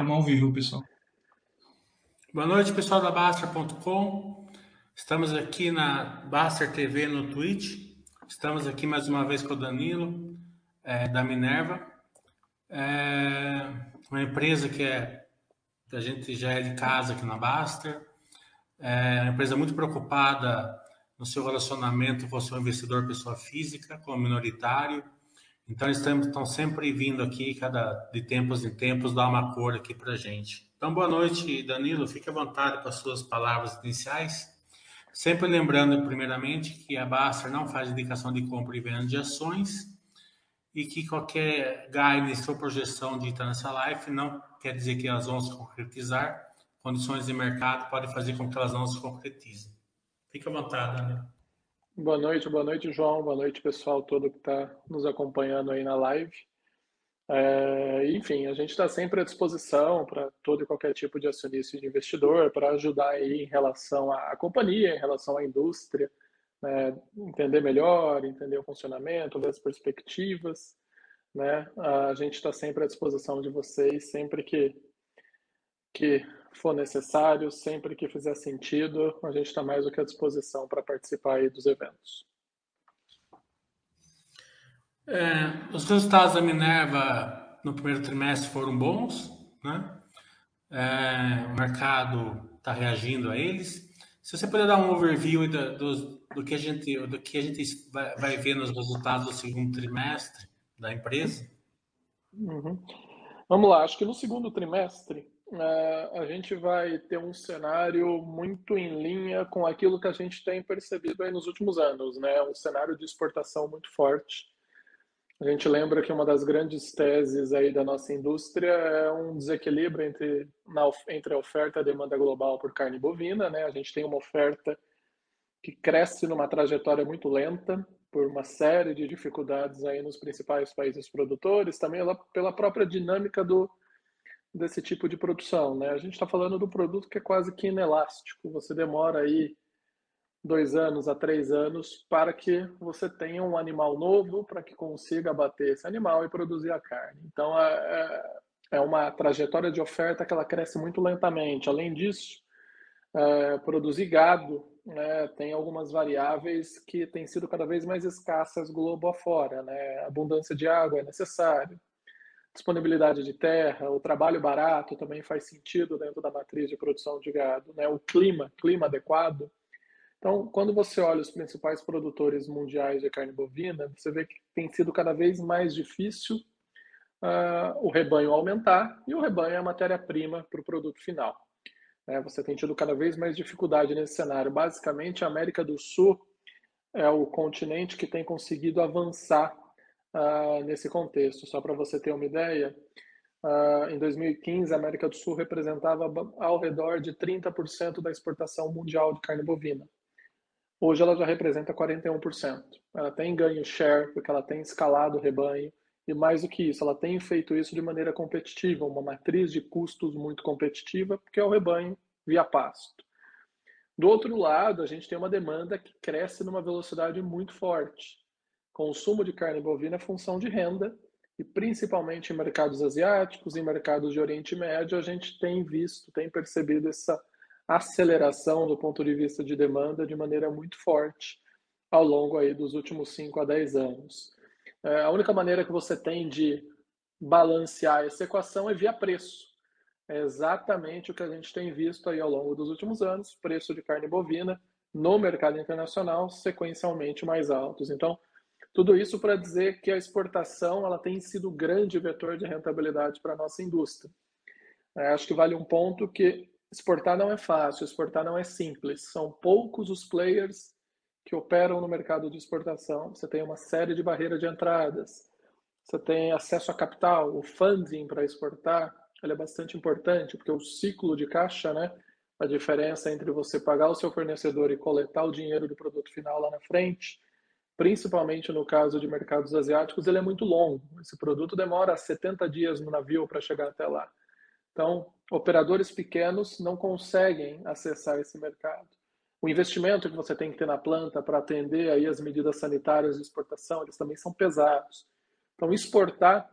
Estamos ao vivo, pessoal. Boa noite, pessoal da Baster.com. Estamos aqui na Baster TV no Twitch. Estamos aqui mais uma vez com o Danilo, é, da Minerva. É uma empresa que é a gente já é de casa aqui na Baster. É uma empresa muito preocupada no seu relacionamento com o seu investidor pessoa física, como minoritário então, estamos, estão sempre vindo aqui, cada de tempos em tempos, dar uma cor aqui para gente. Então, boa noite, Danilo. Fique à vontade com as suas palavras iniciais. Sempre lembrando, primeiramente, que a Baster não faz indicação de compra e venda de ações e que qualquer guidance ou projeção dita nessa live não quer dizer que elas vão se concretizar. Condições de mercado podem fazer com que elas não se concretizem. Fique à vontade, Danilo. Boa noite, boa noite, João. Boa noite, pessoal todo que está nos acompanhando aí na live. É, enfim, a gente está sempre à disposição para todo e qualquer tipo de acionista e de investidor para ajudar aí em relação à, companhia, em relação à indústria, né, entender melhor, entender o funcionamento, ver as perspectivas. Né? A gente está sempre à disposição de vocês, sempre que, que for necessário, sempre que fizer sentido, a gente está mais do que à disposição para participar aí dos eventos. É, os resultados da Minerva no primeiro trimestre foram bons, né? É, o mercado está reagindo a eles. Se você puder dar um overview do, do, do, que a gente, do que a gente vai, vai, ver nos resultados do segundo trimestre da empresa. Uhum. Vamos lá, acho que no segundo trimestre a gente vai ter um cenário muito em linha com aquilo que a gente tem percebido aí nos últimos anos, né? Um cenário de exportação muito forte. A gente lembra que uma das grandes teses aí da nossa indústria é um desequilíbrio entre, na, entre a oferta e a demanda global por carne bovina, né? A gente tem uma oferta que cresce numa trajetória muito lenta por uma série de dificuldades aí nos principais países produtores, também pela própria dinâmica do desse tipo de produção, né? A gente está falando do produto que é quase que inelástico. Você demora aí dois anos a três anos para que você tenha um animal novo, para que consiga abater esse animal e produzir a carne. Então, é, é, é uma trajetória de oferta que ela cresce muito lentamente. Além disso, é, produzir gado né, tem algumas variáveis que têm sido cada vez mais escassas globo afora. Né? abundância de água é necessário, disponibilidade de terra, o trabalho barato também faz sentido dentro da matriz de produção de gado, né? o clima, clima adequado. Então, quando você olha os principais produtores mundiais de carne bovina, você vê que tem sido cada vez mais difícil uh, o rebanho aumentar e o rebanho é a matéria-prima para o produto final. É, você tem tido cada vez mais dificuldade nesse cenário. Basicamente, a América do Sul é o continente que tem conseguido avançar uh, nesse contexto. Só para você ter uma ideia, uh, em 2015 a América do Sul representava ao redor de 30% da exportação mundial de carne bovina. Hoje ela já representa 41%. Ela tem ganho share porque ela tem escalado o rebanho e mais do que isso, ela tem feito isso de maneira competitiva, uma matriz de custos muito competitiva, porque é o rebanho via pasto. Do outro lado, a gente tem uma demanda que cresce numa velocidade muito forte consumo de carne bovina é função de renda e principalmente em mercados asiáticos, em mercados de Oriente Médio, a gente tem visto, tem percebido essa aceleração do ponto de vista de demanda de maneira muito forte ao longo aí dos últimos 5 a 10 anos. É, a única maneira que você tem de balancear essa equação é via preço. É exatamente o que a gente tem visto aí ao longo dos últimos anos, preço de carne bovina no mercado internacional sequencialmente mais altos. Então, tudo isso para dizer que a exportação ela tem sido o grande vetor de rentabilidade para a nossa indústria. É, acho que vale um ponto que exportar não é fácil, exportar não é simples. São poucos os players que operam no mercado de exportação. Você tem uma série de barreiras de entradas. Você tem acesso a capital, o funding para exportar, ele é bastante importante, porque o ciclo de caixa, né, a diferença entre você pagar o seu fornecedor e coletar o dinheiro do produto final lá na frente, principalmente no caso de mercados asiáticos, ele é muito longo. Esse produto demora 70 dias no navio para chegar até lá. Então, operadores pequenos não conseguem acessar esse mercado. O investimento que você tem que ter na planta para atender aí as medidas sanitárias de exportação, eles também são pesados. Então, exportar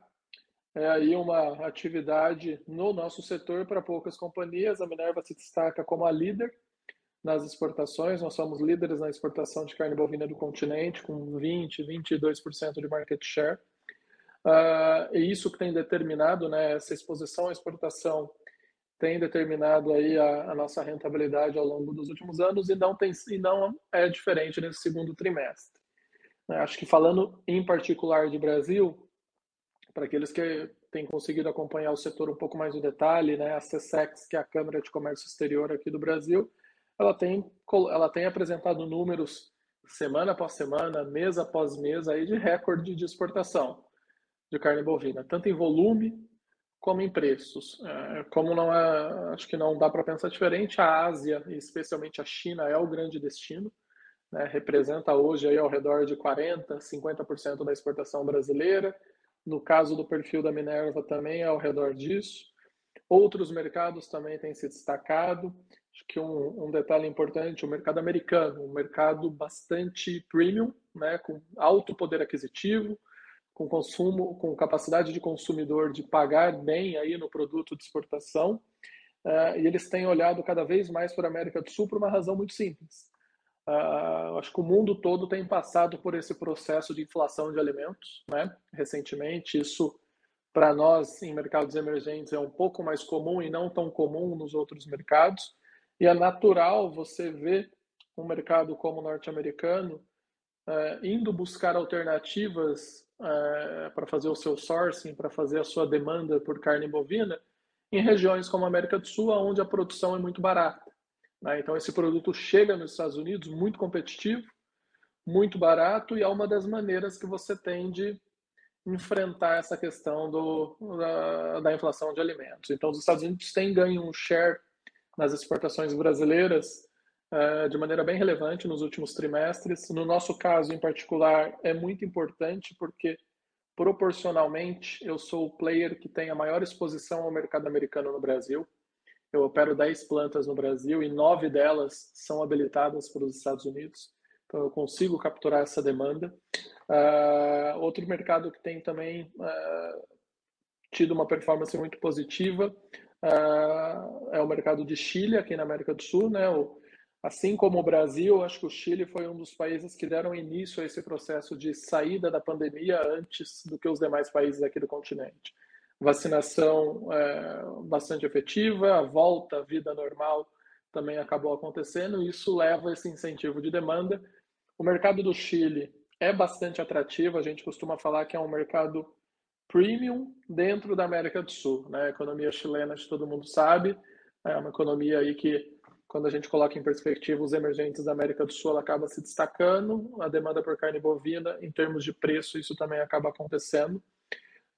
é aí uma atividade no nosso setor para poucas companhias. A Minerva se destaca como a líder nas exportações. Nós somos líderes na exportação de carne bovina do continente, com 20, 22% de market share. Uh, e isso que tem determinado, né, essa exposição à exportação tem determinado aí a, a, nossa rentabilidade ao longo dos últimos anos e não tem e não é diferente nesse segundo trimestre. Acho que falando em particular de Brasil, para aqueles que têm conseguido acompanhar o setor um pouco mais no detalhe, né, a CSEX, que é a Câmara de Comércio Exterior aqui do Brasil, ela tem, ela tem apresentado números semana após semana, mês após mês, aí de recorde de exportação de carne bovina, tanto em volume como em preços. É, como não é, acho que não dá para pensar diferente, a Ásia, especialmente a China, é o grande destino. Né, representa hoje aí ao redor de 40%, 50% da exportação brasileira. No caso do perfil da Minerva também é ao redor disso. Outros mercados também têm se destacado. Acho que um, um, detalhe importante, o mercado americano, um mercado bastante premium, né, com alto poder aquisitivo, com consumo, com capacidade de consumidor de pagar bem aí no produto de exportação. Uh, e eles têm olhado cada vez mais para a América do Sul por uma razão muito simples. Uh, acho que o mundo todo tem passado por esse processo de inflação de alimentos, né? Recentemente, isso para nós em mercados emergentes é um pouco mais comum e não tão comum nos outros mercados. E é natural você ver um mercado como o norte-americano uh, indo buscar alternativas uh, para fazer o seu sourcing, para fazer a sua demanda por carne bovina, em regiões como a América do Sul, onde a produção é muito barata. Né? Então, esse produto chega nos Estados Unidos muito competitivo, muito barato, e é uma das maneiras que você tem de enfrentar essa questão do, da, da inflação de alimentos. Então, os Estados Unidos têm ganho um share nas exportações brasileiras uh, de maneira bem relevante nos últimos trimestres. No nosso caso, em particular, é muito importante porque, proporcionalmente, eu sou o player que tem a maior exposição ao mercado americano no Brasil. Eu opero 10 plantas no Brasil e 9 delas são habilitadas para os Estados Unidos. Então, eu consigo capturar essa demanda. Uh, outro mercado que tem também uh, tido uma performance muito positiva uh, é o mercado de Chile, aqui na América do Sul. Né? O, assim como o Brasil, acho que o Chile foi um dos países que deram início a esse processo de saída da pandemia antes do que os demais países aqui do continente vacinação é, bastante efetiva, a volta à vida normal também acabou acontecendo, e isso leva a esse incentivo de demanda. O mercado do Chile é bastante atrativo, a gente costuma falar que é um mercado premium dentro da América do Sul. Né? A economia chilena, todo mundo sabe, é uma economia aí que, quando a gente coloca em perspectiva os emergentes da América do Sul, ela acaba se destacando, a demanda por carne bovina, em termos de preço, isso também acaba acontecendo.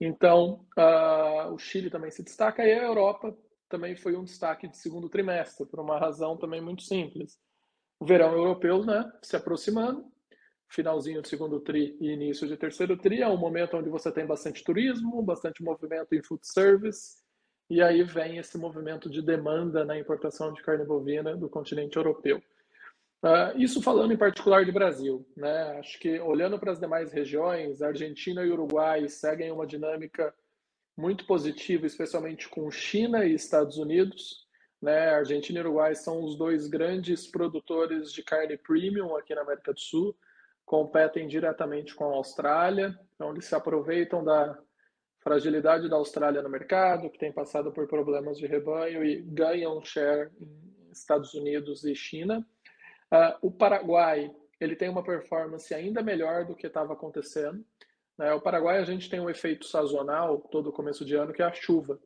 Então, uh, o Chile também se destaca e a Europa também foi um destaque de segundo trimestre, por uma razão também muito simples. O verão europeu né, se aproximando, finalzinho do segundo tri e início de terceiro tri, é um momento onde você tem bastante turismo, bastante movimento em food service, e aí vem esse movimento de demanda na importação de carne bovina do continente europeu. Uh, isso falando em particular de Brasil, né? Acho que olhando para as demais regiões, Argentina e Uruguai seguem uma dinâmica muito positiva, especialmente com China e Estados Unidos. Né? Argentina e Uruguai são os dois grandes produtores de carne premium aqui na América do Sul, competem diretamente com a Austrália, onde se aproveitam da fragilidade da Austrália no mercado, que tem passado por problemas de rebanho e ganham share em Estados Unidos e China. Uh, o Paraguai ele tem uma performance ainda melhor do que estava acontecendo. Né? O Paraguai a gente tem um efeito sazonal todo começo de ano que é a chuva.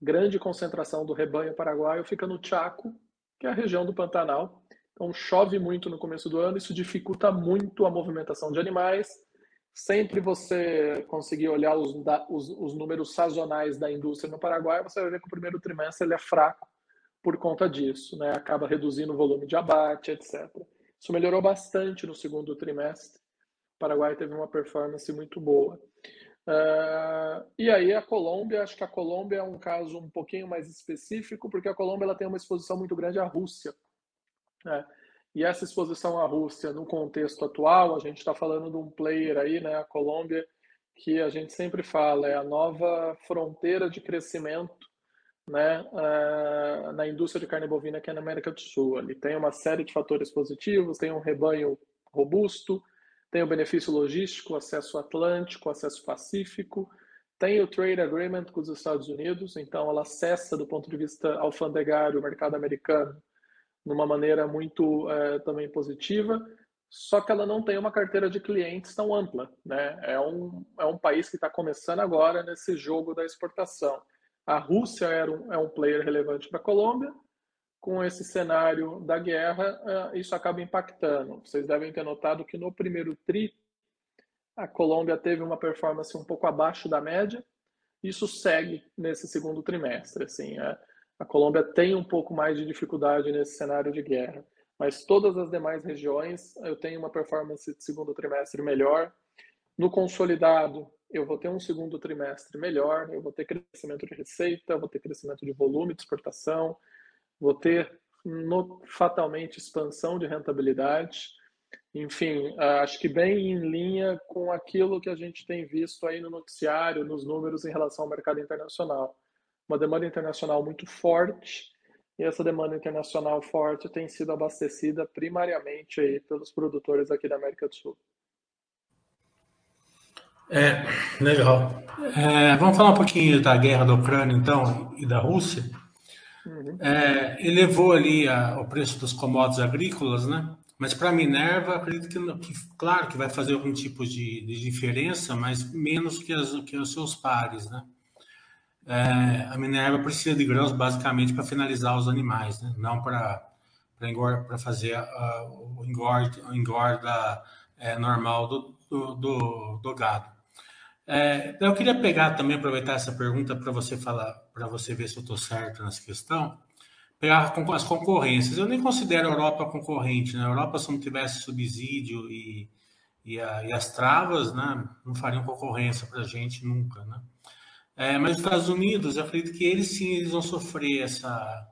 Grande concentração do rebanho paraguaio fica no Chaco, que é a região do Pantanal. Então chove muito no começo do ano, isso dificulta muito a movimentação de animais. Sempre você conseguir olhar os, os, os números sazonais da indústria no Paraguai, você vai ver que o primeiro trimestre ele é fraco por conta disso, né? acaba reduzindo o volume de abate, etc. Isso melhorou bastante no segundo trimestre. O Paraguai teve uma performance muito boa. Uh, e aí a Colômbia, acho que a Colômbia é um caso um pouquinho mais específico, porque a Colômbia ela tem uma exposição muito grande à Rússia. Né? E essa exposição à Rússia, no contexto atual, a gente está falando de um player aí, né, a Colômbia, que a gente sempre fala, é a nova fronteira de crescimento né, uh, na indústria de carne bovina aqui na América do Sul. Ele tem uma série de fatores positivos, tem um rebanho robusto, tem o benefício logístico, acesso atlântico, acesso pacífico, tem o trade agreement com os Estados Unidos, então ela acessa do ponto de vista alfandegário o mercado americano de uma maneira muito uh, também positiva, só que ela não tem uma carteira de clientes tão ampla, né? É um, é um país que está começando agora nesse jogo da exportação. A Rússia era um, é um player relevante para a Colômbia. Com esse cenário da guerra, uh, isso acaba impactando. Vocês devem ter notado que no primeiro TRI, a Colômbia teve uma performance um pouco abaixo da média. Isso segue nesse segundo trimestre. Assim, a, a Colômbia tem um pouco mais de dificuldade nesse cenário de guerra. Mas todas as demais regiões, eu tenho uma performance de segundo trimestre melhor. No consolidado, eu vou ter um segundo trimestre melhor, eu vou ter crescimento de receita, vou ter crescimento de volume de exportação, vou ter no, fatalmente expansão de rentabilidade. Enfim, acho que bem em linha com aquilo que a gente tem visto aí no noticiário, nos números em relação ao mercado internacional. Uma demanda internacional muito forte, e essa demanda internacional forte tem sido abastecida primariamente aí pelos produtores aqui da América do Sul. É, legal. É, vamos falar um pouquinho da guerra da Ucrânia, então, e da Rússia. Uhum. É, elevou ali a, o preço dos commodities agrícolas, né? Mas para a Minerva, acredito que, que, claro, que vai fazer algum tipo de, de diferença, mas menos que, as, que os seus pares, né? É, a Minerva precisa de grãos basicamente para finalizar os animais, né? Não para para fazer uh, o engorda, engorda é, normal do, do, do, do gado. É, eu queria pegar também, aproveitar essa pergunta para você falar, para você ver se eu estou certo nessa questão. Pegar as concorrências. Eu nem considero a Europa concorrente. Na né? Europa, se não tivesse subsídio e, e, a, e as travas, né, não fariam concorrência para a gente nunca. Né? É, mas os Estados Unidos, eu acredito que eles sim eles vão sofrer essa,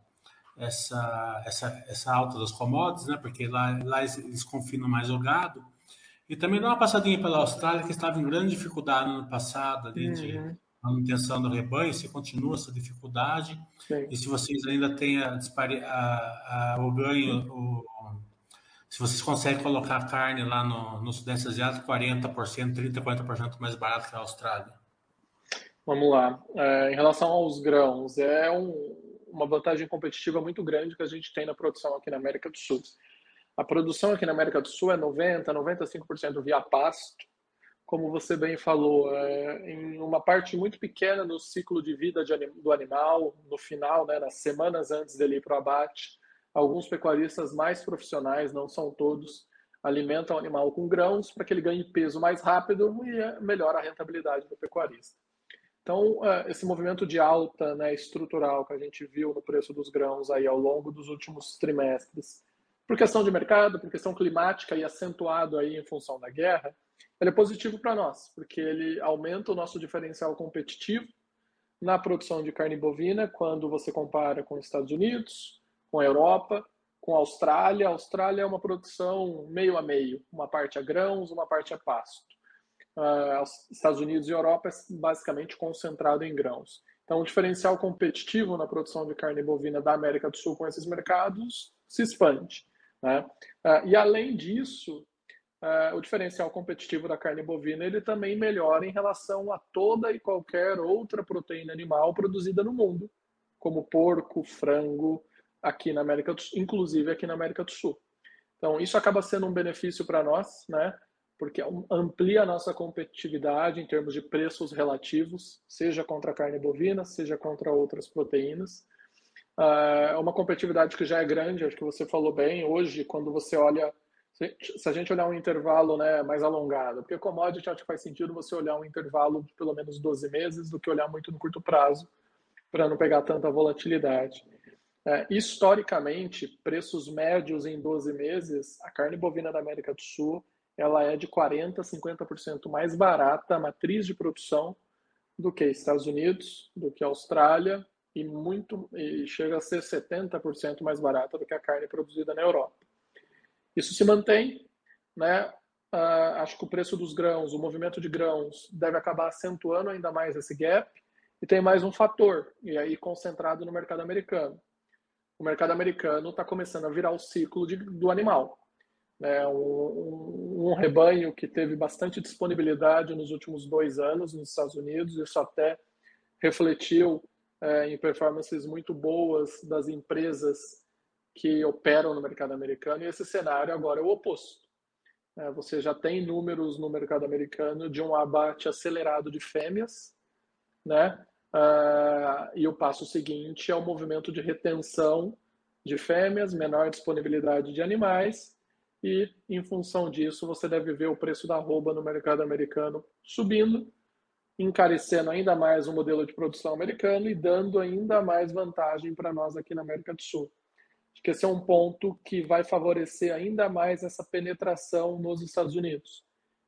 essa, essa, essa alta das commodities, né, porque lá, lá eles, eles confinam mais o gado. E também dá uma passadinha pela Austrália, que estava em grande dificuldade no ano passado, ali, uhum. de manutenção do rebanho, se continua essa dificuldade, Sim. e se vocês ainda têm a, a, a, o ganho, o, se vocês conseguem colocar a carne lá no, no Sudeste Asiático, 40%, 30%, 40% mais barato que a Austrália. Vamos lá. É, em relação aos grãos, é um, uma vantagem competitiva muito grande que a gente tem na produção aqui na América do Sul. A produção aqui na América do Sul é 90%, 95% via pasto. Como você bem falou, é, em uma parte muito pequena do ciclo de vida de, do animal, no final, né, nas semanas antes dele ir para o abate, alguns pecuaristas mais profissionais, não são todos, alimentam o animal com grãos para que ele ganhe peso mais rápido e é, melhora a rentabilidade do pecuarista. Então, é, esse movimento de alta né, estrutural que a gente viu no preço dos grãos aí ao longo dos últimos trimestres, por questão de mercado, por questão climática e acentuado aí em função da guerra, ele é positivo para nós, porque ele aumenta o nosso diferencial competitivo na produção de carne bovina quando você compara com os Estados Unidos, com a Europa, com a Austrália. A Austrália é uma produção meio a meio, uma parte a grãos, uma parte a pasto. Uh, Estados Unidos e Europa é basicamente concentrado em grãos. Então, o diferencial competitivo na produção de carne bovina da América do Sul com esses mercados se expande. Né? Uh, e além disso, uh, o diferencial competitivo da carne bovina ele também melhora em relação a toda e qualquer outra proteína animal produzida no mundo, como porco, frango, aqui na América do Sul, inclusive aqui na América do Sul. Então, isso acaba sendo um benefício para nós, né? Porque amplia a nossa competitividade em termos de preços relativos, seja contra a carne bovina, seja contra outras proteínas. É uma competitividade que já é grande, acho que você falou bem. Hoje, quando você olha, se a gente olhar um intervalo né, mais alongado, porque commodity acho que faz sentido você olhar um intervalo de pelo menos 12 meses do que olhar muito no curto prazo, para não pegar tanta volatilidade. É, historicamente, preços médios em 12 meses, a carne bovina da América do Sul ela é de 40% a 50% mais barata, a matriz de produção, do que Estados Unidos, do que Austrália e muito e chega a ser 70% mais barata do que a carne produzida na Europa. Isso se mantém, né? uh, acho que o preço dos grãos, o movimento de grãos, deve acabar acentuando ainda mais esse gap. E tem mais um fator, e aí concentrado no mercado americano. O mercado americano está começando a virar o ciclo de, do animal. É um, um, um, rebanho que teve bastante disponibilidade nos últimos dois anos nos Estados Unidos, isso até refletiu é, em performances muito boas das empresas que operam no mercado americano, e esse cenário agora é o oposto. É, você já tem números no mercado americano de um abate acelerado de fêmeas, né? Uh, e o passo seguinte é o movimento de retenção de fêmeas, menor disponibilidade de animais, e em função disso você deve ver o preço da arroba no mercado americano subindo, encarecendo ainda mais o modelo de produção americano e dando ainda mais vantagem para nós aqui na América do Sul. Acho que esse é um ponto que vai favorecer ainda mais essa penetração nos Estados Unidos.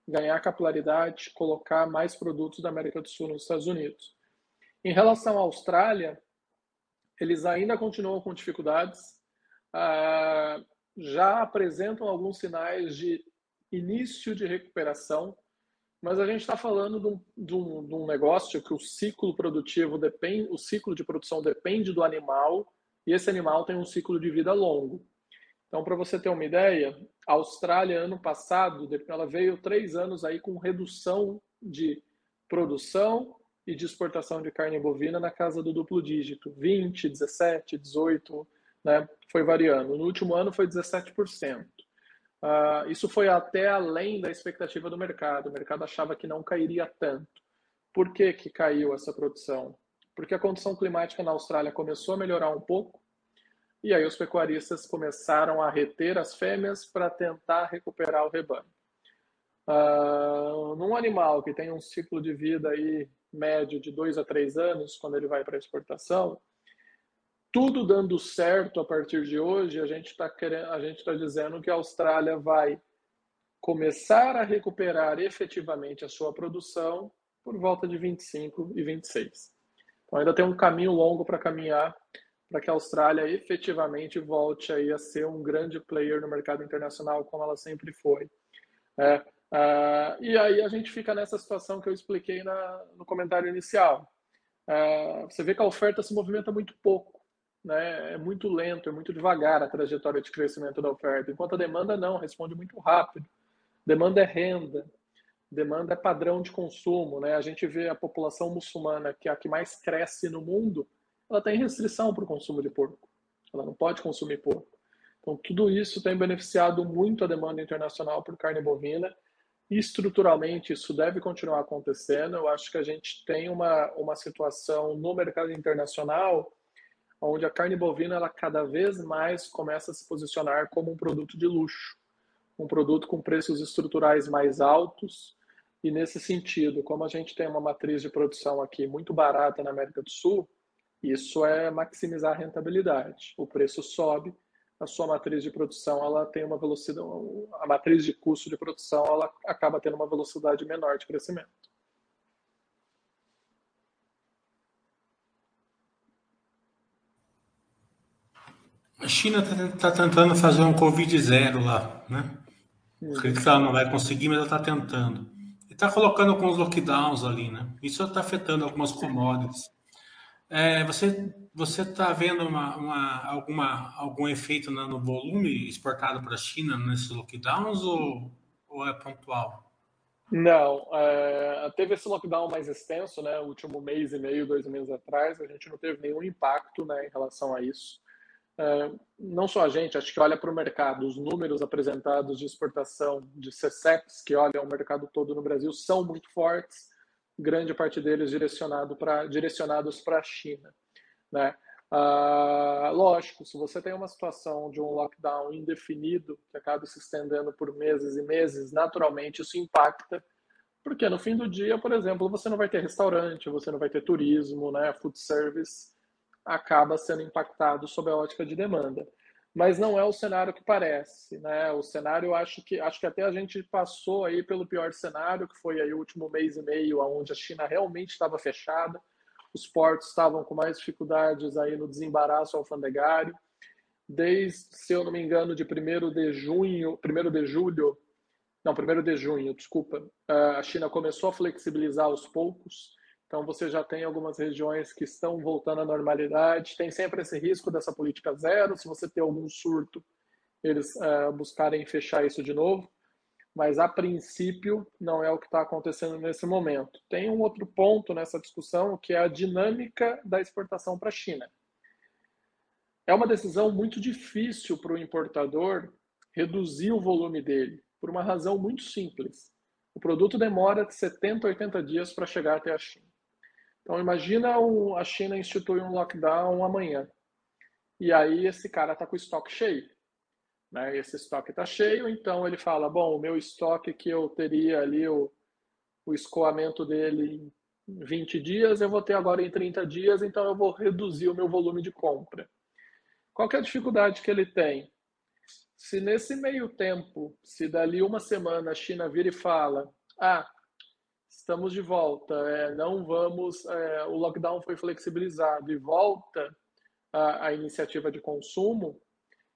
Ganhar capilaridade, colocar mais produtos da América do Sul nos Estados Unidos. Em relação à Austrália, eles ainda continuam com dificuldades, ah, já apresentam alguns sinais de início de recuperação, mas a gente está falando de um, de, um, de um, negócio que o ciclo produtivo depende, o ciclo de produção depende do animal e esse animal tem um ciclo de vida longo. Então, para você ter uma ideia, a Austrália ano passado ela veio três anos aí com redução de produção e de exportação de carne bovina na casa do duplo dígito, 20, 17, 18, né? Foi variando. No último ano foi 17%. Uh, isso foi até além da expectativa do mercado. O mercado achava que não cairia tanto. Por que, que caiu essa produção? Porque a condição climática na Austrália começou a melhorar um pouco, e aí os pecuaristas começaram a reter as fêmeas para tentar recuperar o rebanho. Uh, num animal que tem um ciclo de vida aí médio de dois a três anos, quando ele vai para exportação, tudo dando certo a partir de hoje, a gente está a gente está dizendo que a Austrália vai começar a recuperar efetivamente a sua produção por volta de 25 e 26. Então ainda tem um caminho longo para caminhar para que a Austrália efetivamente volte aí a ser um grande player no mercado internacional como ela sempre foi. É, Uh, e aí a gente fica nessa situação que eu expliquei na, no comentário inicial. Uh, você vê que a oferta se movimenta muito pouco, né? é muito lento, é muito devagar a trajetória de crescimento da oferta, enquanto a demanda não, responde muito rápido. Demanda é renda, demanda é padrão de consumo. Né? A gente vê a população muçulmana, que é a que mais cresce no mundo, ela tem restrição para o consumo de porco. Ela não pode consumir porco. Então, tudo isso tem beneficiado muito a demanda internacional por carne bovina estruturalmente isso deve continuar acontecendo. Eu acho que a gente tem uma, uma situação no mercado internacional onde a carne bovina ela cada vez mais começa a se posicionar como um produto de luxo, um produto com preços estruturais mais altos. E nesse sentido, como a gente tem uma matriz de produção aqui muito barata na América do Sul, isso é maximizar a rentabilidade. O preço sobe, a sua matriz de produção ela tem uma velocidade, a matriz de custo de produção ela acaba tendo uma velocidade menor de crescimento. A China está tá tentando fazer um Covid zero lá, né? Acredito que ela não vai conseguir, mas ela está tentando. E está colocando alguns lockdowns ali, né? Isso está afetando algumas commodities. É, você você está vendo uma, uma, alguma, algum efeito no volume exportado para a China nesses lockdowns ou, ou é pontual? Não, é, teve esse lockdown mais extenso, né? O último mês e meio, dois meses atrás, a gente não teve nenhum impacto né, em relação a isso. É, não só a gente, acho que olha para o mercado, os números apresentados de exportação de CSEPs, que olham o mercado todo no Brasil, são muito fortes grande parte deles direcionado pra, direcionados para a China. Né? Ah, lógico, se você tem uma situação de um lockdown indefinido, que acaba se estendendo por meses e meses, naturalmente isso impacta, porque no fim do dia, por exemplo, você não vai ter restaurante, você não vai ter turismo, né? food service acaba sendo impactado sob a ótica de demanda mas não é o cenário que parece, né? O cenário acho que acho que até a gente passou aí pelo pior cenário, que foi aí o último mês e meio, onde a China realmente estava fechada, os portos estavam com mais dificuldades aí no desembaraço alfandegário. Desde, se eu não me engano, de 1 de junho, 1 de julho não, primeiro de junho, desculpa, a China começou a flexibilizar aos poucos, então você já tem algumas regiões que estão voltando à normalidade, tem sempre esse risco dessa política zero, se você ter algum surto, eles uh, buscarem fechar isso de novo, mas a princípio não é o que está acontecendo nesse momento. Tem um outro ponto nessa discussão que é a dinâmica da exportação para a China. É uma decisão muito difícil para o importador reduzir o volume dele, por uma razão muito simples. O produto demora de 70 a 80 dias para chegar até a China. Então imagina a China institui um lockdown amanhã. E aí esse cara está com o estoque cheio. Né? Esse estoque está cheio, então ele fala, bom, o meu estoque que eu teria ali, o, o escoamento dele em 20 dias, eu vou ter agora em 30 dias, então eu vou reduzir o meu volume de compra. Qual é a dificuldade que ele tem? Se nesse meio tempo, se dali uma semana a China vira e fala, ah, estamos de volta, é, não vamos, é, o lockdown foi flexibilizado e volta a, a iniciativa de consumo,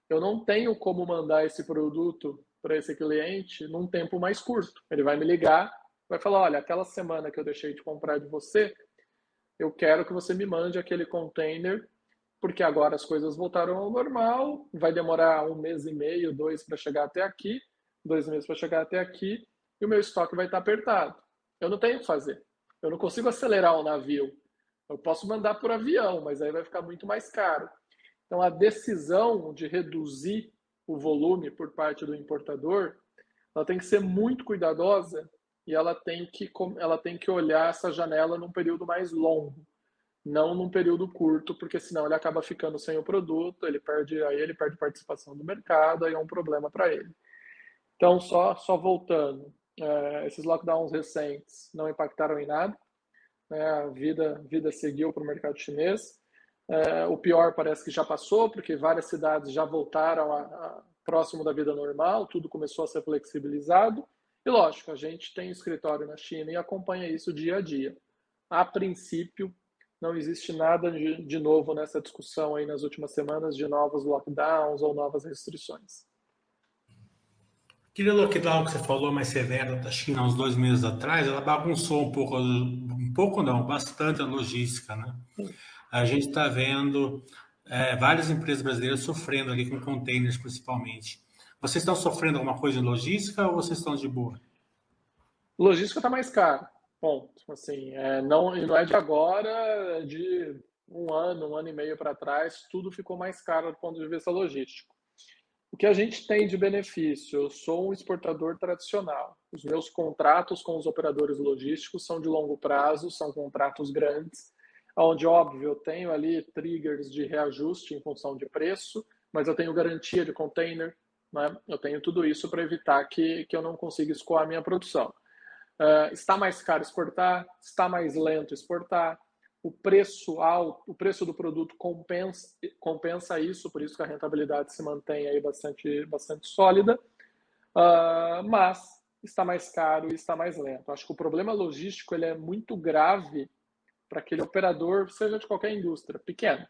eu não tenho como mandar esse produto para esse cliente num tempo mais curto. Ele vai me ligar, vai falar: olha, aquela semana que eu deixei de comprar de você, eu quero que você me mande aquele container, porque agora as coisas voltaram ao normal, vai demorar um mês e meio, dois para chegar até aqui, dois meses para chegar até aqui, e o meu estoque vai estar apertado. Eu não tenho que fazer. Eu não consigo acelerar o navio. Eu posso mandar por avião, mas aí vai ficar muito mais caro. Então, a decisão de reduzir o volume por parte do importador, ela tem que ser muito cuidadosa e ela tem que, ela tem que olhar essa janela num período mais longo, não num período curto, porque senão ele acaba ficando sem o produto, ele perde, aí ele perde participação do mercado, aí é um problema para ele. Então, só, só voltando, é, esses lockdowns recentes não impactaram em nada, né, a vida, vida seguiu para o mercado chinês, é, o pior parece que já passou, porque várias cidades já voltaram a, a, próximo da vida normal, tudo começou a ser flexibilizado. E lógico, a gente tem escritório na China e acompanha isso dia a dia. A princípio, não existe nada de, de novo nessa discussão aí nas últimas semanas de novos lockdowns ou novas restrições. Aquele lockdown que você falou mais severo da China uns dois meses atrás, ela bagunçou um pouco, um pouco não, bastante a logística, né? a gente está vendo é, várias empresas brasileiras sofrendo ali com containers, principalmente. Vocês estão sofrendo alguma coisa em logística ou vocês estão de boa? Logística está mais caro, ponto. Assim, é, não, não é de agora, é de um ano, um ano e meio para trás, tudo ficou mais caro do ponto de vista logístico. O que a gente tem de benefício? Eu sou um exportador tradicional. Os meus contratos com os operadores logísticos são de longo prazo, são contratos grandes onde, óbvio, eu tenho ali triggers de reajuste em função de preço, mas eu tenho garantia de container, né? eu tenho tudo isso para evitar que, que eu não consiga escoar a minha produção. Uh, está mais caro exportar, está mais lento exportar, o preço alto, o preço do produto compensa, compensa isso, por isso que a rentabilidade se mantém aí bastante, bastante sólida, uh, mas está mais caro e está mais lento. Acho que o problema logístico ele é muito grave para aquele operador, seja de qualquer indústria, pequeno.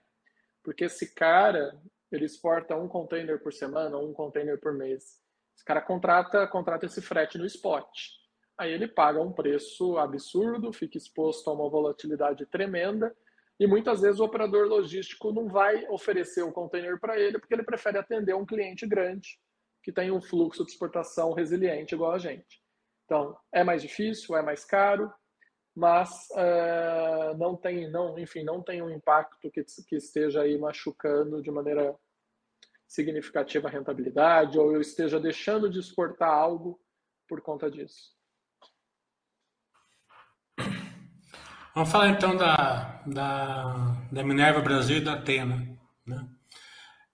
Porque esse cara, ele exporta um container por semana, um container por mês. Esse cara contrata, contrata esse frete no spot. Aí ele paga um preço absurdo, fica exposto a uma volatilidade tremenda, e muitas vezes o operador logístico não vai oferecer o container para ele, porque ele prefere atender um cliente grande, que tem um fluxo de exportação resiliente igual a gente. Então, é mais difícil, é mais caro, mas uh, não tem, não, enfim, não tem um impacto que, que esteja aí machucando de maneira significativa a rentabilidade ou eu esteja deixando de exportar algo por conta disso. Vamos falar então da, da, da Minerva Brasil e da Atena. Né?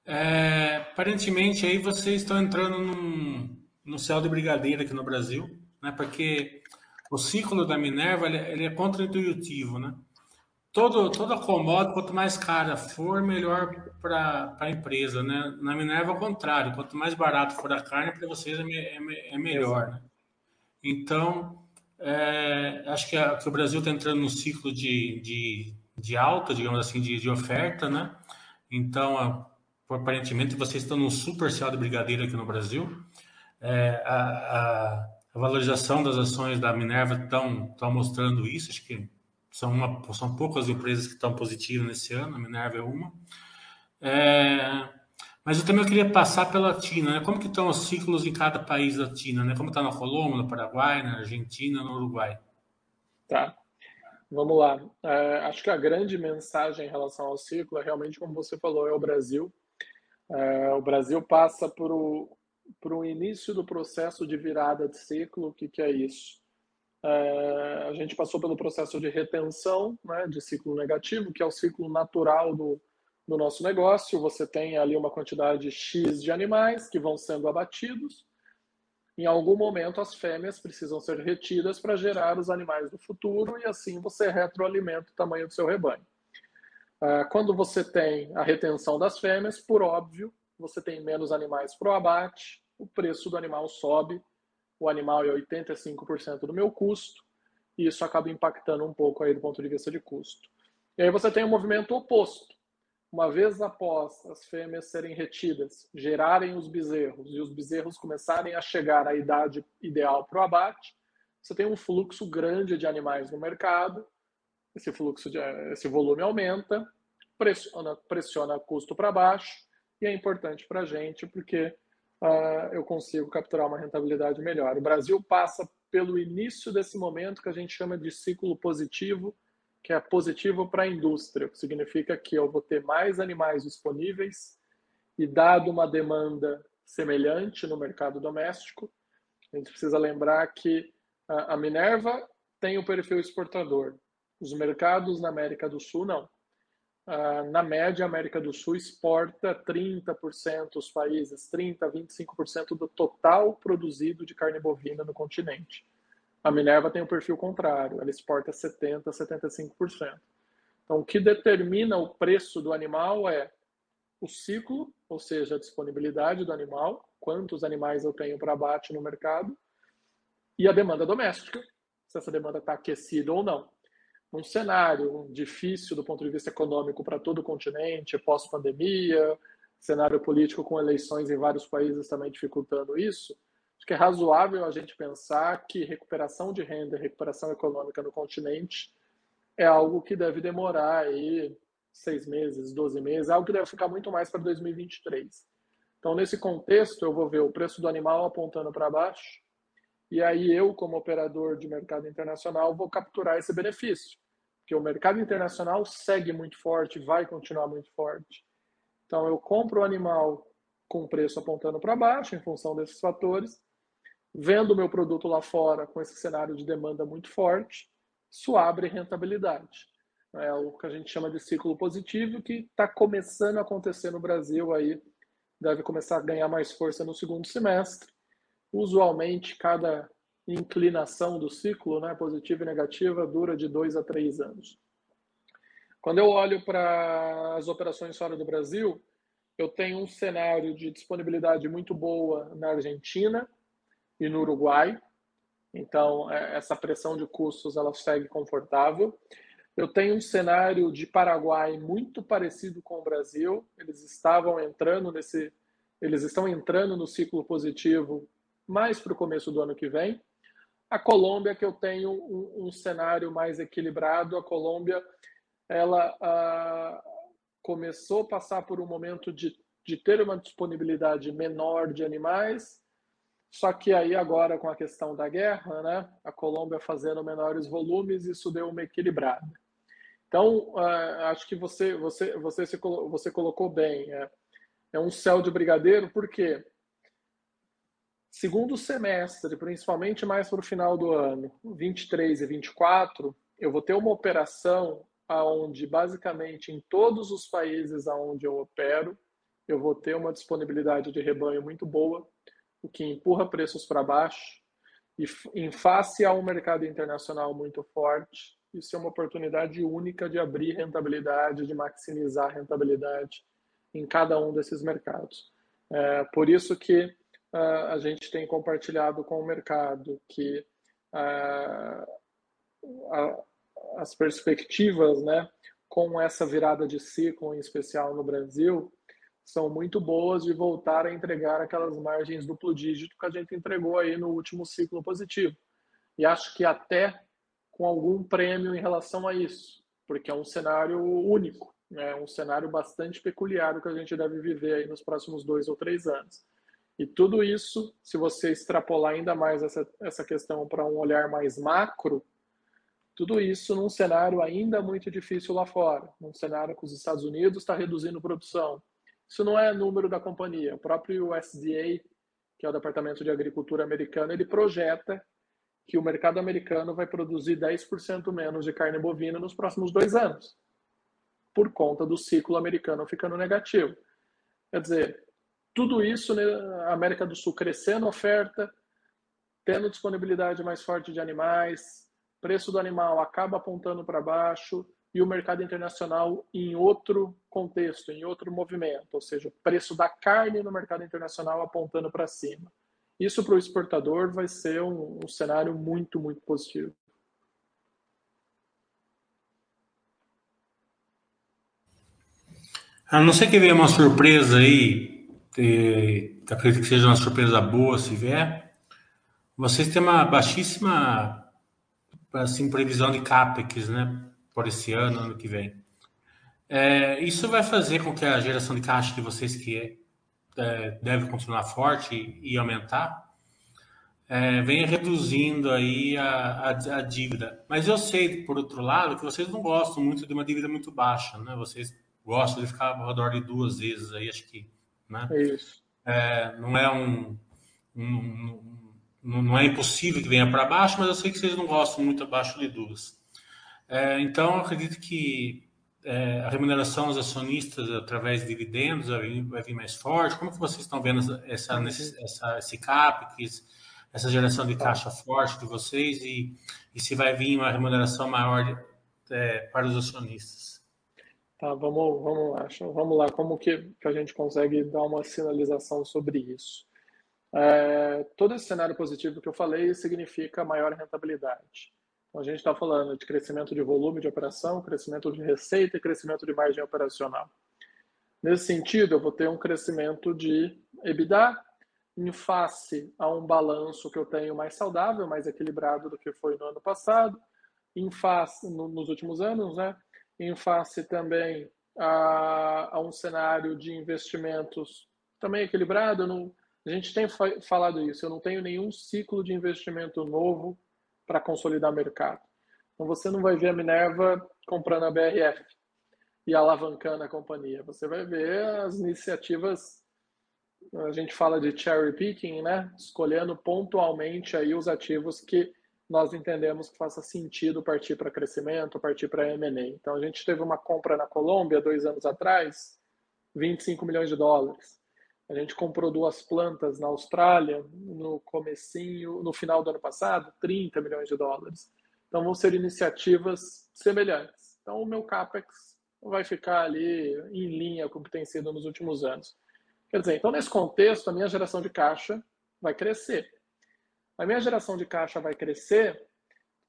É, aparentemente aí vocês estão entrando num, no céu de brigadeiro aqui no Brasil, né? porque o ciclo da Minerva ele, ele é contra-intuitivo, né? Todo, toda commodity, quanto mais cara for, melhor para a empresa, né? Na Minerva, ao contrário, quanto mais barato for a carne, para vocês é, é, é, melhor, né? Então, é, acho que, a, que, o Brasil está entrando num ciclo de, de, de alta, digamos assim, de, de oferta, né? Então, aparentemente, vocês estão num super de brigadeiro aqui no Brasil. é, a, a, a, valorização das ações da Minerva estão mostrando isso. Acho que são, uma, são poucas empresas que estão positivas nesse ano, a Minerva é uma. É, mas eu também queria passar pela Latina, né? Como que estão os ciclos em cada país latino, né? Como está na Colômbia, no Paraguai, na Argentina, no Uruguai? Tá. Vamos lá. É, acho que a grande mensagem em relação ao ciclo é realmente, como você falou, é o Brasil. É, o Brasil passa por o, por o início do processo de virada de ciclo. O que, que é isso? É, a gente passou pelo processo de retenção, né, de ciclo negativo, que é o ciclo natural do, do nosso negócio. Você tem ali uma quantidade X de animais que vão sendo abatidos. Em algum momento, as fêmeas precisam ser retidas para gerar os animais do futuro e assim você retroalimenta o tamanho do seu rebanho. Ah, quando você tem a retenção das fêmeas, por óbvio, você tem menos animais para o abate, o preço do animal sobe, o animal é 85% do meu custo, e isso acaba impactando um pouco aí do ponto de vista de custo. E aí você tem o um movimento oposto. Uma vez após as fêmeas serem retidas, gerarem os bezerros e os bezerros começarem a chegar à idade ideal para o abate, você tem um fluxo grande de animais no mercado esse fluxo, de, esse volume aumenta, pressiona, pressiona custo para baixo e é importante para a gente porque uh, eu consigo capturar uma rentabilidade melhor. O Brasil passa pelo início desse momento que a gente chama de ciclo positivo, que é positivo para a indústria, que significa que eu vou ter mais animais disponíveis e dado uma demanda semelhante no mercado doméstico, a gente precisa lembrar que a Minerva tem o perfil exportador, os mercados na América do Sul, não. Na média, a América do Sul exporta 30%, os países, 30%, 25% do total produzido de carne bovina no continente. A Minerva tem o um perfil contrário, ela exporta 70%, 75%. Então, o que determina o preço do animal é o ciclo, ou seja, a disponibilidade do animal, quantos animais eu tenho para abate no mercado, e a demanda doméstica, se essa demanda está aquecida ou não num cenário difícil do ponto de vista econômico para todo o continente, pós-pandemia, cenário político com eleições em vários países também dificultando isso, acho que é razoável a gente pensar que recuperação de renda e recuperação econômica no continente é algo que deve demorar aí seis meses, doze meses, algo que deve ficar muito mais para 2023. Então, nesse contexto, eu vou ver o preço do animal apontando para baixo, e aí eu, como operador de mercado internacional, vou capturar esse benefício, porque o mercado internacional segue muito forte, vai continuar muito forte. Então eu compro o animal com preço apontando para baixo em função desses fatores, vendo o meu produto lá fora com esse cenário de demanda muito forte, isso abre rentabilidade. É o que a gente chama de ciclo positivo que está começando a acontecer no Brasil aí, deve começar a ganhar mais força no segundo semestre Usualmente, cada inclinação do ciclo, né, positiva e negativa, dura de dois a três anos. Quando eu olho para as operações fora do Brasil, eu tenho um cenário de disponibilidade muito boa na Argentina e no Uruguai. Então, é, essa pressão de custos ela segue confortável. Eu tenho um cenário de Paraguai muito parecido com o Brasil. Eles estavam entrando nesse, eles estão entrando no ciclo positivo mais para o começo do ano que vem. A Colômbia, que eu tenho um, um cenário mais equilibrado, a Colômbia ela ah, começou a passar por um momento de, de ter uma disponibilidade menor de animais, só que aí agora com a questão da guerra, né, a Colômbia fazendo menores volumes, isso deu uma equilibrada. Então, uh, acho que você, você, você, se, você colocou bem. É, é um céu de brigadeiro, por quê? Segundo semestre, principalmente mais para o final do ano, 23 e 24, eu vou ter uma operação aonde basicamente em todos os países aonde eu opero, eu vou ter uma disponibilidade de rebanho muito boa, o que empurra preços para baixo. E em face a um mercado internacional muito forte, isso é uma oportunidade única de abrir rentabilidade, de maximizar rentabilidade em cada um desses mercados. É, por isso que a gente tem compartilhado com o mercado que as perspectivas, né, com essa virada de ciclo, em especial no Brasil, são muito boas de voltar a entregar aquelas margens duplo dígito que a gente entregou aí no último ciclo positivo. E acho que até com algum prêmio em relação a isso, porque é um cenário único, né? um cenário bastante peculiar que a gente deve viver aí nos próximos dois ou três anos. E tudo isso, se você extrapolar ainda mais essa, essa questão para um olhar mais macro, tudo isso num cenário ainda muito difícil lá fora, num cenário que os Estados Unidos está reduzindo produção, isso não é número da companhia. O próprio USDA, que é o Departamento de Agricultura americano, ele projeta que o mercado americano vai produzir 10% menos de carne bovina nos próximos dois anos, por conta do ciclo americano ficando negativo. Quer dizer, tudo isso, né, a América do Sul crescendo oferta, tendo disponibilidade mais forte de animais, preço do animal acaba apontando para baixo, e o mercado internacional em outro contexto, em outro movimento, ou seja, o preço da carne no mercado internacional apontando para cima. Isso para o exportador vai ser um, um, cenário muito, muito positivo. A não ser que venha uma surpresa aí, acredito que seja uma surpresa boa se vier, vocês têm uma baixíssima assim, previsão de CAPEX, né? Por esse ano, ano que vem. É, isso vai fazer com que a geração de caixa de vocês, que é, deve continuar forte e, aumentar, é, venha reduzindo aí a, a, a, dívida. Mas eu sei, por outro lado, que vocês não gostam muito de uma dívida muito baixa, né? Vocês gostam de ficar ao redor de duas vezes aí, acho que, né? É isso. É, não é um, um, um, não é impossível que venha para baixo, mas eu sei que vocês não gostam muito abaixo de duas. É, então, eu acredito que é, a remuneração aos acionistas através de dividendos vai vir, vai vir, mais forte. Como que vocês estão vendo essa, essa, esse CAPEX, essa geração de caixa forte de vocês e, e se vai vir uma remuneração maior é, para os acionistas? Tá, vamos, vamos lá. Vamos lá, como que, que a gente consegue dar uma sinalização sobre isso? É, todo esse cenário positivo que eu falei significa maior rentabilidade. Então, a gente está falando de crescimento de volume de operação, crescimento de receita e crescimento de margem operacional. Nesse sentido, eu vou ter um crescimento de EBITDA em face a um balanço que eu tenho mais saudável, mais equilibrado do que foi no ano passado, em face no, nos últimos anos, né? Em face também a, a um cenário de investimentos também equilibrado. Não, a gente tem falado isso. Eu não tenho nenhum ciclo de investimento novo para consolidar mercado. Então você não vai ver a Minerva comprando a BRF e alavancando a companhia. Você vai ver as iniciativas, a gente fala de cherry picking, né? Escolhendo pontualmente aí os ativos que nós entendemos que faça sentido partir para crescimento, partir para M&A. Então a gente teve uma compra na Colômbia dois anos atrás, 25 milhões de dólares. A gente comprou duas plantas na Austrália no comecinho, no final do ano passado, 30 milhões de dólares. Então vão ser iniciativas semelhantes. Então o meu capex vai ficar ali em linha com o que tem sido nos últimos anos. Quer dizer, então nesse contexto a minha geração de caixa vai crescer. A minha geração de caixa vai crescer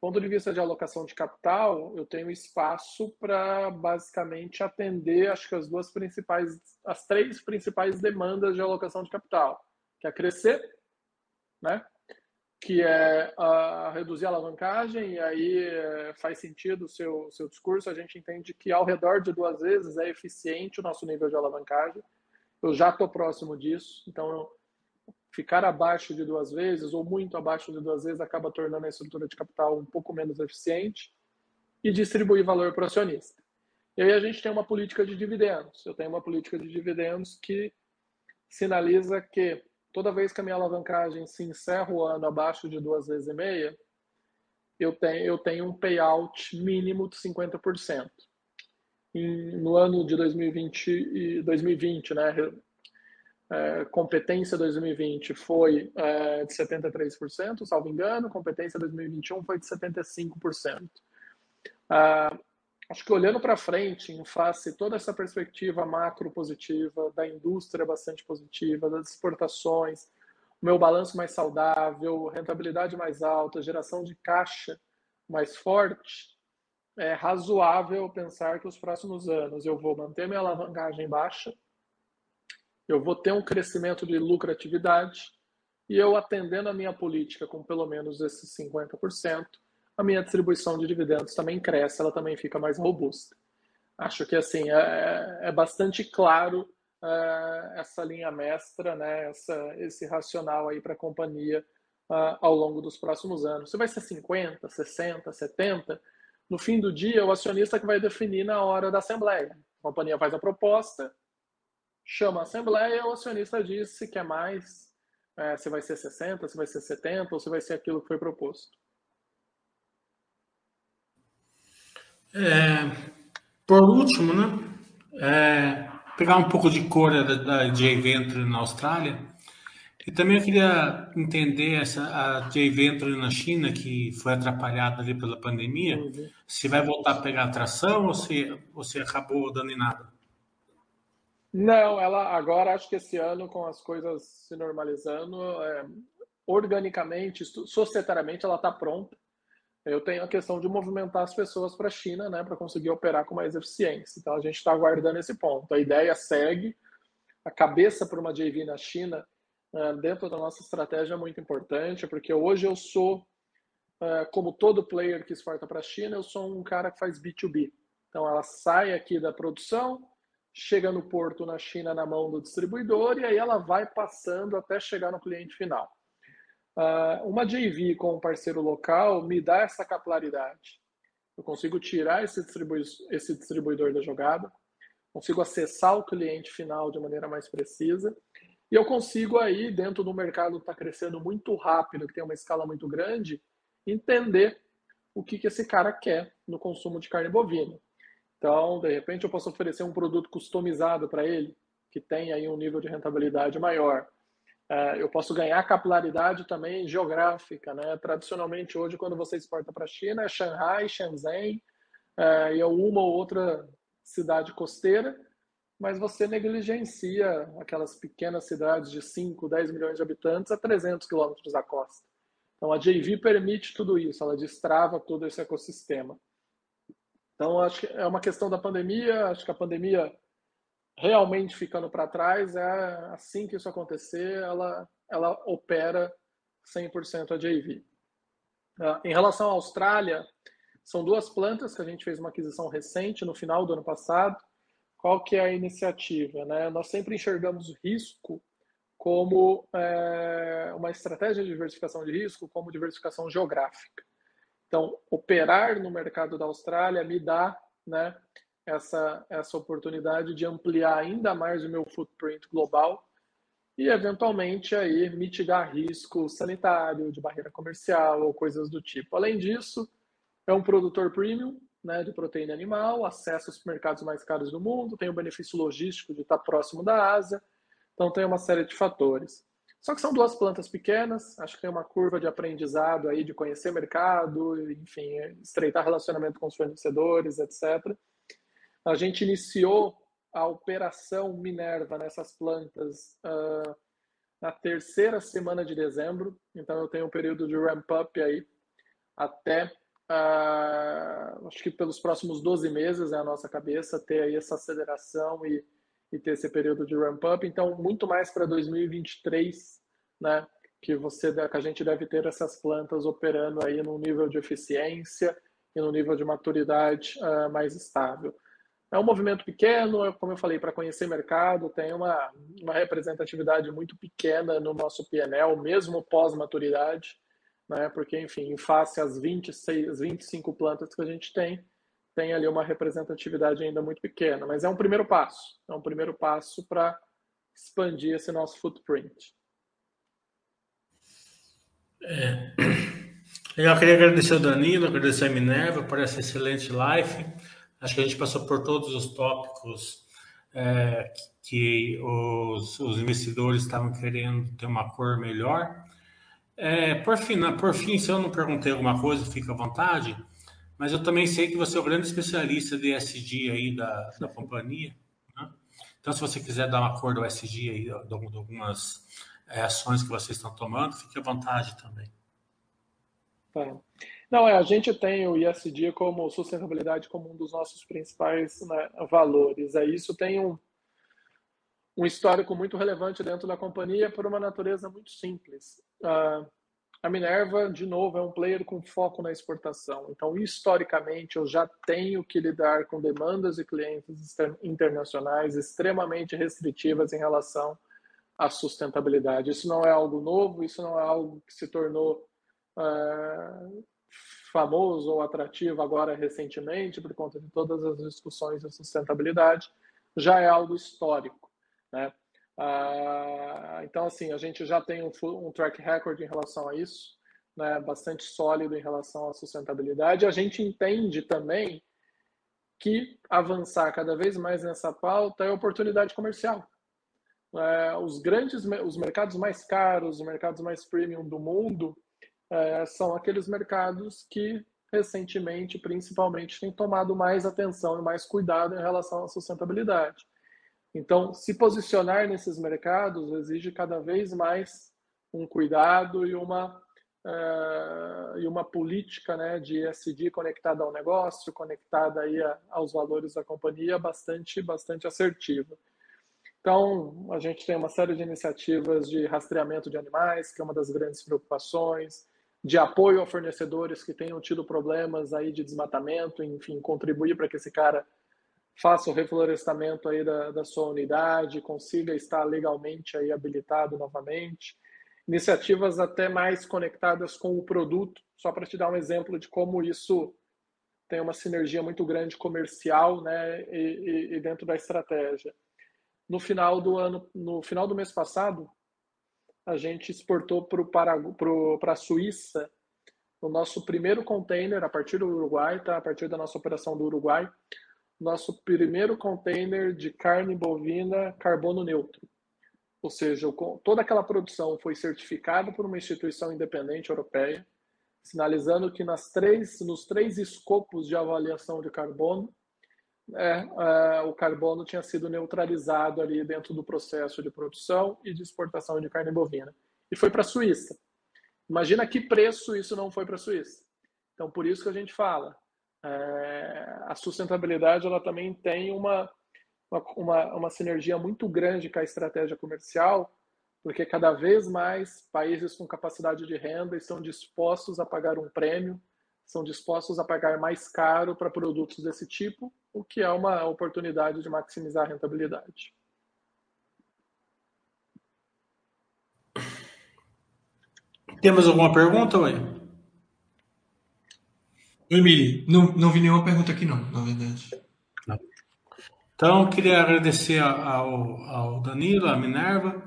ponto de vista de alocação de capital, eu tenho espaço para basicamente atender, acho que as duas principais, as três principais demandas de alocação de capital, que é crescer, né? Que é a reduzir a alavancagem, e aí é, faz sentido o seu, seu discurso. A gente entende que ao redor de duas vezes é eficiente o nosso nível de alavancagem. Eu já estou próximo disso, então eu, ficar abaixo de duas vezes ou muito abaixo de duas vezes acaba tornando a estrutura de capital um pouco menos eficiente e distribuir valor para o acionista. E aí a gente tem uma política de dividendos. Eu tenho uma política de dividendos que sinaliza que toda vez que a minha alavancagem se encerra o ano abaixo de duas vezes e meia, eu tenho, eu tenho um payout mínimo de 50%. Em, no ano de 2020, 2020 né, é, competência 2020 foi é, de 73%, salvo engano, competência 2021 foi de 75%. Ah, acho que olhando para frente, em face toda essa perspectiva macro positiva, da indústria bastante positiva, das exportações, meu balanço mais saudável, rentabilidade mais alta, geração de caixa mais forte, é razoável pensar que os próximos anos eu vou manter minha alavancagem baixa, eu vou ter um crescimento de lucratividade e eu atendendo a minha política com pelo menos esses 50%, a minha distribuição de dividendos também cresce, ela também fica mais robusta. Acho que assim é, é bastante claro é, essa linha mestra, né, essa, esse racional aí para a companhia uh, ao longo dos próximos anos. Se vai ser 50, 60, 70, no fim do dia, é o acionista que vai definir na hora da assembleia. A companhia faz a proposta, chama a assembleia, o acionista diz se quer mais, é, se vai ser 60, se vai ser 70 ou se vai ser aquilo que foi proposto. É, por último, né, é, pegar um pouco de cor da, da J-Venture na Austrália. E também eu queria entender essa a J-Venture na China, que foi atrapalhada ali pela pandemia, uhum. se vai voltar a pegar atração ou se você acabou dando em nada? Não, ela agora acho que esse ano, com as coisas se normalizando, é, organicamente, societariamente, ela está pronta. Eu tenho a questão de movimentar as pessoas para a China, né, para conseguir operar com mais eficiência. Então a gente está aguardando esse ponto. A ideia segue. A cabeça para uma JV na China, é, dentro da nossa estratégia, é muito importante, porque hoje eu sou, é, como todo player que exporta para a China, eu sou um cara que faz B2B. Então ela sai aqui da produção, chega no porto na China na mão do distribuidor e aí ela vai passando até chegar no cliente final. Uh, uma JV com um parceiro local me dá essa capilaridade. Eu consigo tirar esse, distribu esse distribuidor da jogada, consigo acessar o cliente final de maneira mais precisa e eu consigo aí, dentro do mercado que está crescendo muito rápido, que tem uma escala muito grande, entender o que, que esse cara quer no consumo de carne bovina. Então, de repente, eu posso oferecer um produto customizado para ele, que tem aí um nível de rentabilidade maior. É, eu posso ganhar capilaridade também geográfica. Né? Tradicionalmente, hoje, quando você exporta para a China, é Shanghai, Shenzhen é, e uma ou outra cidade costeira, mas você negligencia aquelas pequenas cidades de 5, 10 milhões de habitantes a 300 quilômetros da costa. Então, a JV permite tudo isso, ela destrava todo esse ecossistema. Então, acho que é uma questão da pandemia, acho que a pandemia realmente ficando para trás, é assim que isso acontecer, ela, ela opera 100% a JV. Ah, em relação à Austrália, são duas plantas que a gente fez uma aquisição recente, no final do ano passado. Qual que é a iniciativa? Né? Nós sempre enxergamos risco como é, uma estratégia de diversificação de risco, como diversificação geográfica. Então, operar no mercado da Austrália me dá né, essa, essa oportunidade de ampliar ainda mais o meu footprint global e, eventualmente, aí, mitigar risco sanitário, de barreira comercial ou coisas do tipo. Além disso, é um produtor premium né, de proteína animal, acessa os mercados mais caros do mundo, tem o benefício logístico de estar próximo da Ásia, então tem uma série de fatores. Só que são duas plantas pequenas, acho que tem uma curva de aprendizado aí, de conhecer mercado, enfim, estreitar relacionamento com os fornecedores, etc. A gente iniciou a operação Minerva nessas plantas uh, na terceira semana de dezembro, então eu tenho um período de ramp-up aí até, uh, acho que pelos próximos 12 meses é a nossa cabeça, ter aí essa aceleração e e ter esse período de ramp up. Então, muito mais para 2023, né, que você que a gente deve ter essas plantas operando aí num nível de eficiência e num nível de maturidade uh, mais estável. É um movimento pequeno, como eu falei, para conhecer mercado, tem uma, uma representatividade muito pequena no nosso PNL, mesmo pós-maturidade, né? porque, enfim, em face às 26, 25 plantas que a gente tem, tem ali uma representatividade ainda muito pequena, mas é um primeiro passo, é um primeiro passo para expandir esse nosso footprint. É. Eu queria agradecer ao Danilo, agradecer a Minerva por essa excelente live. Acho que a gente passou por todos os tópicos é, que os, os, investidores estavam querendo ter uma cor melhor. É, por, fim, por fim, se eu não perguntei alguma coisa, fica à vontade mas eu também sei que você é o grande especialista de SG aí da, da companhia. Né? Então, se você quiser dar uma cor do SG aí, de algumas é, ações que vocês estão tomando, fique à vontade também. Tá. Não, é, a gente tem o ISD como sustentabilidade como um dos nossos principais né, valores. É, isso tem um, um histórico muito relevante dentro da companhia por uma natureza muito simples. Uh, a Minerva, de novo, é um player com foco na exportação. Então, historicamente, eu já tenho que lidar com demandas de clientes internacionais extremamente restritivas em relação à sustentabilidade. Isso não é algo novo, isso não é algo que se tornou uh, famoso ou atrativo agora recentemente, por conta de todas as discussões de sustentabilidade. Já é algo histórico. Né? Ah, então, assim, a gente já tem um, um, track record em relação a isso, né, bastante sólido em relação à sustentabilidade. A gente entende também que avançar cada vez mais nessa pauta é oportunidade comercial. É, os grandes, os mercados mais caros, os mercados mais premium do mundo, é, são aqueles mercados que recentemente, principalmente, têm tomado mais atenção e mais cuidado em relação à sustentabilidade. Então, se posicionar nesses mercados exige cada vez mais um cuidado e uma, uh, e uma política né, de ESG conectada ao negócio, conectada aí a, aos valores da companhia, bastante, bastante assertiva. Então, a gente tem uma série de iniciativas de rastreamento de animais, que é uma das grandes preocupações, de apoio a fornecedores que tenham tido problemas aí de desmatamento, enfim, contribuir para que esse cara faça o reflorestamento aí da, da sua unidade, consiga estar legalmente aí habilitado novamente. Iniciativas até mais conectadas com o produto, só para te dar um exemplo de como isso tem uma sinergia muito grande comercial né, e, e, e dentro da estratégia. No final do ano, no final do mês passado, a gente exportou para a Suíça o nosso primeiro container a partir do Uruguai, tá? a partir da nossa operação do Uruguai, nosso primeiro container de carne bovina carbono neutro. Ou seja, toda aquela produção foi certificada por uma instituição independente europeia, sinalizando que nas três, nos três escopos de avaliação de carbono, é, é, o carbono tinha sido neutralizado ali dentro do processo de produção e de exportação de carne bovina. E foi para a Suíça. Imagina que preço isso não foi para a Suíça. Então, por isso que a gente fala, é, a sustentabilidade ela também tem uma, uma, uma sinergia muito grande com a estratégia comercial, porque cada vez mais países com capacidade de renda estão dispostos a pagar um prêmio, são dispostos a pagar mais caro para produtos desse tipo, o que é uma oportunidade de maximizar a rentabilidade. Temos alguma pergunta, Oi? Emily, não, não vi nenhuma pergunta aqui não, na verdade. Então, queria agradecer ao, ao Danilo, à Minerva,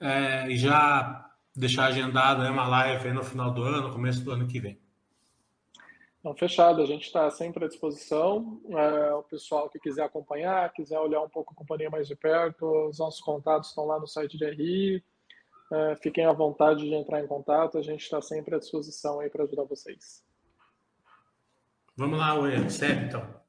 é, e já deixar agendada uma live no final do ano, começo do ano que vem. Então, fechado, a gente está sempre à disposição. É, o pessoal que quiser acompanhar, quiser olhar um pouco a companhia mais de perto, os nossos contatos estão lá no site de RI. É, fiquem à vontade de entrar em contato, a gente está sempre à disposição aí para ajudar vocês. Vamos lá, William, segue então.